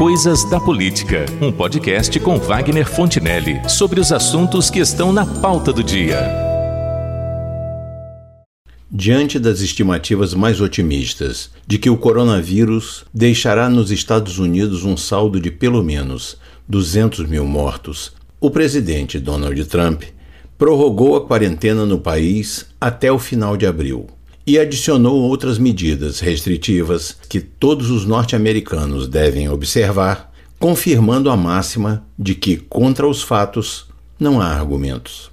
Coisas da Política, um podcast com Wagner Fontinelli sobre os assuntos que estão na pauta do dia. Diante das estimativas mais otimistas de que o coronavírus deixará nos Estados Unidos um saldo de pelo menos 200 mil mortos, o presidente Donald Trump prorrogou a quarentena no país até o final de abril e adicionou outras medidas restritivas que todos os norte-americanos devem observar, confirmando a máxima de que contra os fatos não há argumentos.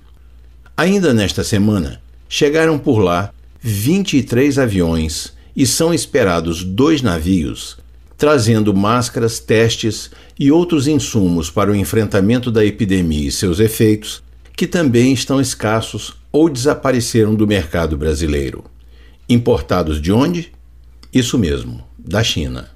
Ainda nesta semana, chegaram por lá 23 aviões e são esperados dois navios trazendo máscaras, testes e outros insumos para o enfrentamento da epidemia e seus efeitos, que também estão escassos ou desapareceram do mercado brasileiro. Importados de onde? Isso mesmo, da China.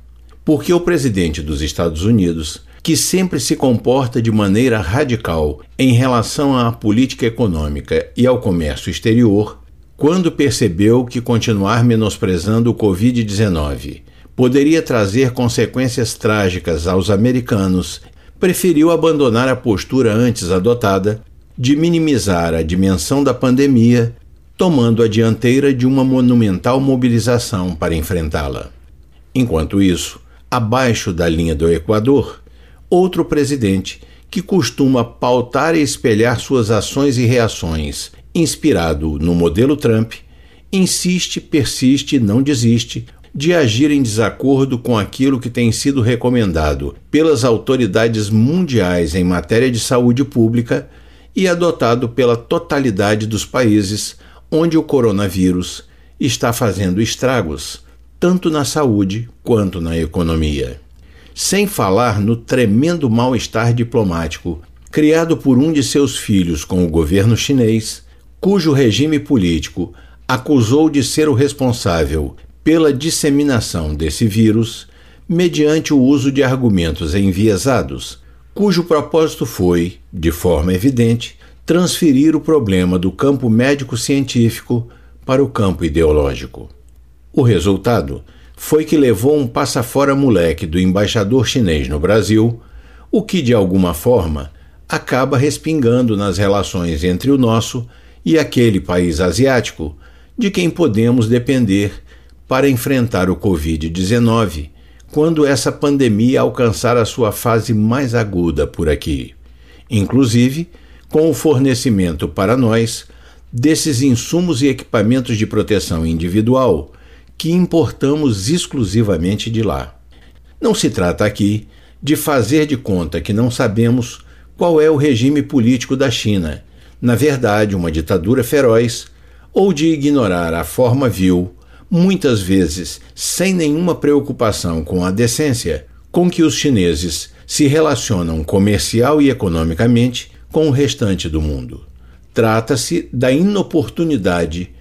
Porque o presidente dos Estados Unidos, que sempre se comporta de maneira radical em relação à política econômica e ao comércio exterior, quando percebeu que continuar menosprezando o Covid-19 poderia trazer consequências trágicas aos americanos, preferiu abandonar a postura antes adotada de minimizar a dimensão da pandemia tomando a dianteira de uma monumental mobilização para enfrentá-la. Enquanto isso, abaixo da linha do Equador, outro presidente que costuma pautar e espelhar suas ações e reações, inspirado no modelo Trump, insiste, persiste não desiste de agir em desacordo com aquilo que tem sido recomendado pelas autoridades mundiais em matéria de saúde pública e adotado pela totalidade dos países onde o coronavírus está fazendo estragos, tanto na saúde quanto na economia. Sem falar no tremendo mal-estar diplomático criado por um de seus filhos com o governo chinês, cujo regime político acusou de ser o responsável pela disseminação desse vírus mediante o uso de argumentos enviesados, cujo propósito foi, de forma evidente, transferir o problema do campo médico-científico para o campo ideológico. O resultado foi que levou um passa-fora moleque do embaixador chinês no Brasil, o que de alguma forma acaba respingando nas relações entre o nosso e aquele país asiático de quem podemos depender para enfrentar o Covid-19 quando essa pandemia alcançar a sua fase mais aguda por aqui. Inclusive, com o fornecimento para nós desses insumos e equipamentos de proteção individual que importamos exclusivamente de lá. Não se trata aqui de fazer de conta que não sabemos qual é o regime político da China, na verdade, uma ditadura feroz, ou de ignorar a forma vil, muitas vezes sem nenhuma preocupação com a decência, com que os chineses se relacionam comercial e economicamente com o restante do mundo. Trata-se da inoportunidade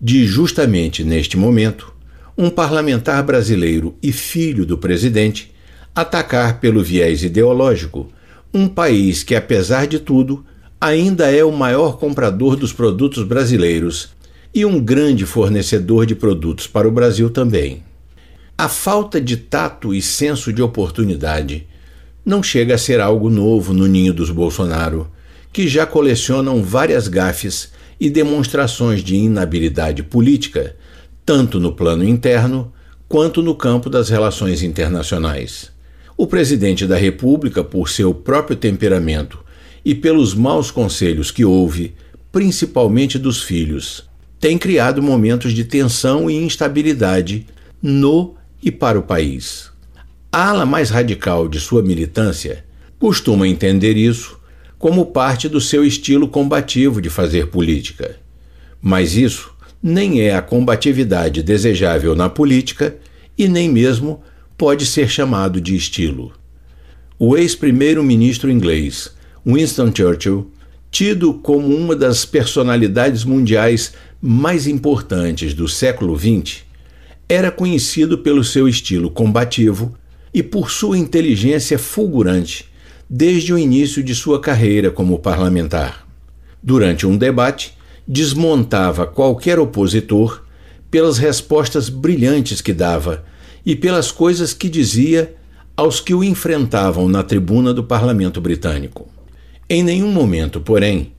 de, justamente neste momento, um parlamentar brasileiro e filho do presidente atacar pelo viés ideológico um país que, apesar de tudo, ainda é o maior comprador dos produtos brasileiros e um grande fornecedor de produtos para o Brasil também. A falta de tato e senso de oportunidade não chega a ser algo novo no ninho dos Bolsonaro, que já colecionam várias gafes e demonstrações de inabilidade política, tanto no plano interno quanto no campo das relações internacionais. O presidente da República, por seu próprio temperamento e pelos maus conselhos que houve, principalmente dos filhos, tem criado momentos de tensão e instabilidade no e para o país. A ala mais radical de sua militância costuma entender isso como parte do seu estilo combativo de fazer política. Mas isso nem é a combatividade desejável na política e nem mesmo pode ser chamado de estilo. O ex-primeiro-ministro inglês Winston Churchill, tido como uma das personalidades mundiais mais importantes do século XX, era conhecido pelo seu estilo combativo e por sua inteligência fulgurante desde o início de sua carreira como parlamentar. Durante um debate, desmontava qualquer opositor pelas respostas brilhantes que dava e pelas coisas que dizia aos que o enfrentavam na tribuna do parlamento britânico. Em nenhum momento, porém,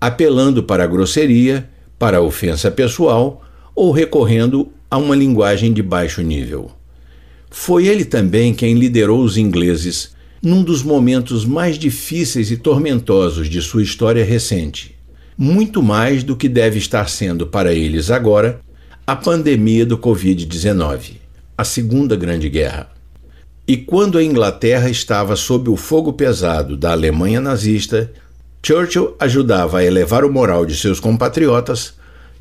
apelando para a grosseria, para a ofensa pessoal ou recorrendo a uma linguagem de baixo nível. Foi ele também quem liderou os ingleses num dos momentos mais difíceis e tormentosos de sua história recente, muito mais do que deve estar sendo para eles agora a pandemia do Covid-19, a Segunda Grande Guerra. E quando a Inglaterra estava sob o fogo pesado da Alemanha nazista, Churchill ajudava a elevar o moral de seus compatriotas,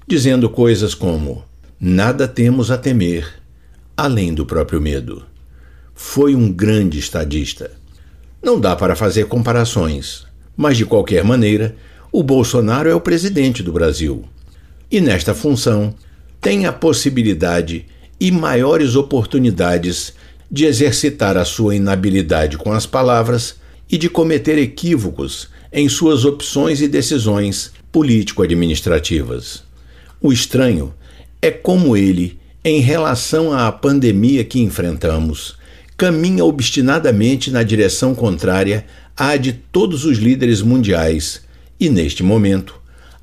dizendo coisas como: Nada temos a temer, além do próprio medo. Foi um grande estadista. Não dá para fazer comparações, mas de qualquer maneira, o Bolsonaro é o presidente do Brasil. E nesta função, tem a possibilidade e maiores oportunidades de exercitar a sua inabilidade com as palavras e de cometer equívocos em suas opções e decisões político-administrativas. O estranho é como ele, em relação à pandemia que enfrentamos, caminha obstinadamente na direção contrária à de todos os líderes mundiais e, neste momento,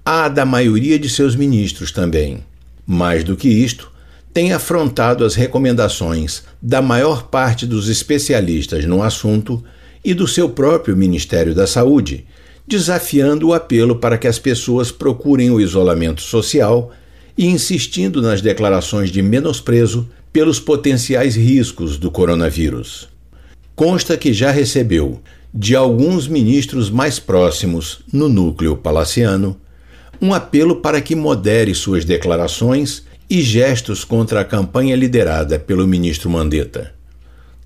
à da maioria de seus ministros também. Mais do que isto, tem afrontado as recomendações da maior parte dos especialistas no assunto e do seu próprio Ministério da Saúde, desafiando o apelo para que as pessoas procurem o isolamento social e insistindo nas declarações de menosprezo pelos potenciais riscos do coronavírus. Consta que já recebeu, de alguns ministros mais próximos no núcleo palaciano, um apelo para que modere suas declarações e gestos contra a campanha liderada pelo ministro Mandetta.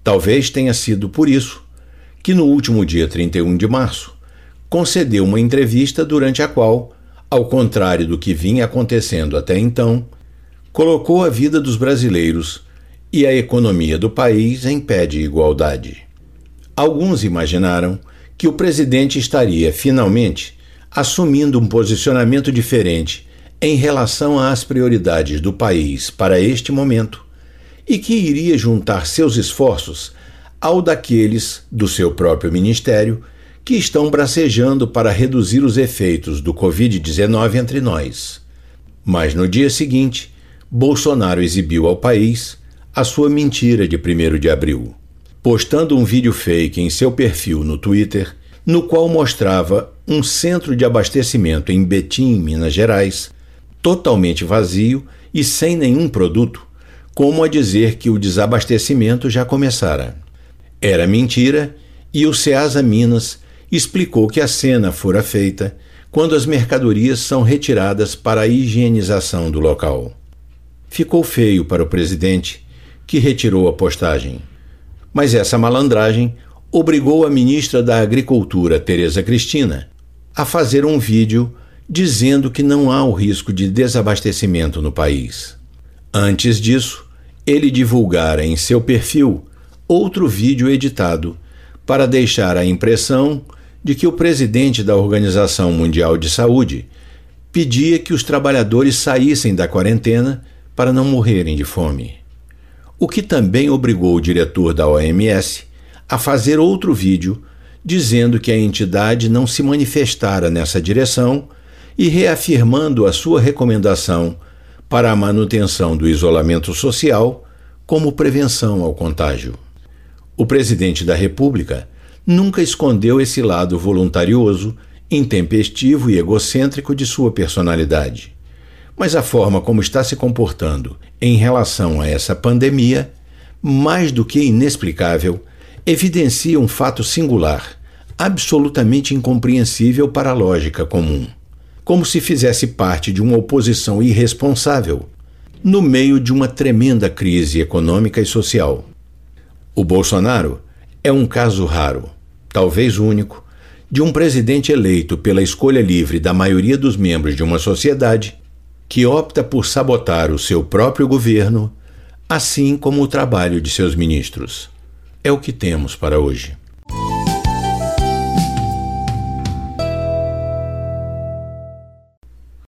Talvez tenha sido por isso que, no último dia 31 de março, concedeu uma entrevista durante a qual, ao contrário do que vinha acontecendo até então, colocou a vida dos brasileiros e a economia do país em pé de igualdade. Alguns imaginaram que o presidente estaria finalmente assumindo um posicionamento diferente em relação às prioridades do país para este momento e que iria juntar seus esforços ao daqueles do seu próprio ministério que estão bracejando para reduzir os efeitos do Covid-19 entre nós. Mas no dia seguinte, Bolsonaro exibiu ao país a sua mentira de 1 de abril, postando um vídeo fake em seu perfil no Twitter, no qual mostrava um centro de abastecimento em Betim, Minas Gerais, totalmente vazio e sem nenhum produto, como a dizer que o desabastecimento já começara. Era mentira e o Ceasa Minas explicou que a cena fora feita quando as mercadorias são retiradas para a higienização do local. Ficou feio para o presidente, que retirou a postagem. Mas essa malandragem obrigou a ministra da Agricultura, Tereza Cristina, a fazer um vídeo dizendo que não há o risco de desabastecimento no país. Antes disso, ele divulgara em seu perfil outro vídeo editado para deixar a impressão de que o presidente da Organização Mundial de Saúde pedia que os trabalhadores saíssem da quarentena para não morrerem de fome. O que também obrigou o diretor da OMS a fazer outro vídeo dizendo que a entidade não se manifestara nessa direção e reafirmando a sua recomendação para a manutenção do isolamento social como prevenção ao contágio. O presidente da República nunca escondeu esse lado voluntarioso, intempestivo e egocêntrico de sua personalidade mas a forma como está se comportando em relação a essa pandemia, mais do que inexplicável, evidencia um fato singular, absolutamente incompreensível para a lógica comum. Como se fizesse parte de uma oposição irresponsável, no meio de uma tremenda crise econômica e social. O Bolsonaro é um caso raro, talvez único, de um presidente eleito pela escolha livre da maioria dos membros de uma sociedade que opta por sabotar o seu próprio governo, assim como o trabalho de seus ministros. É o que temos para hoje.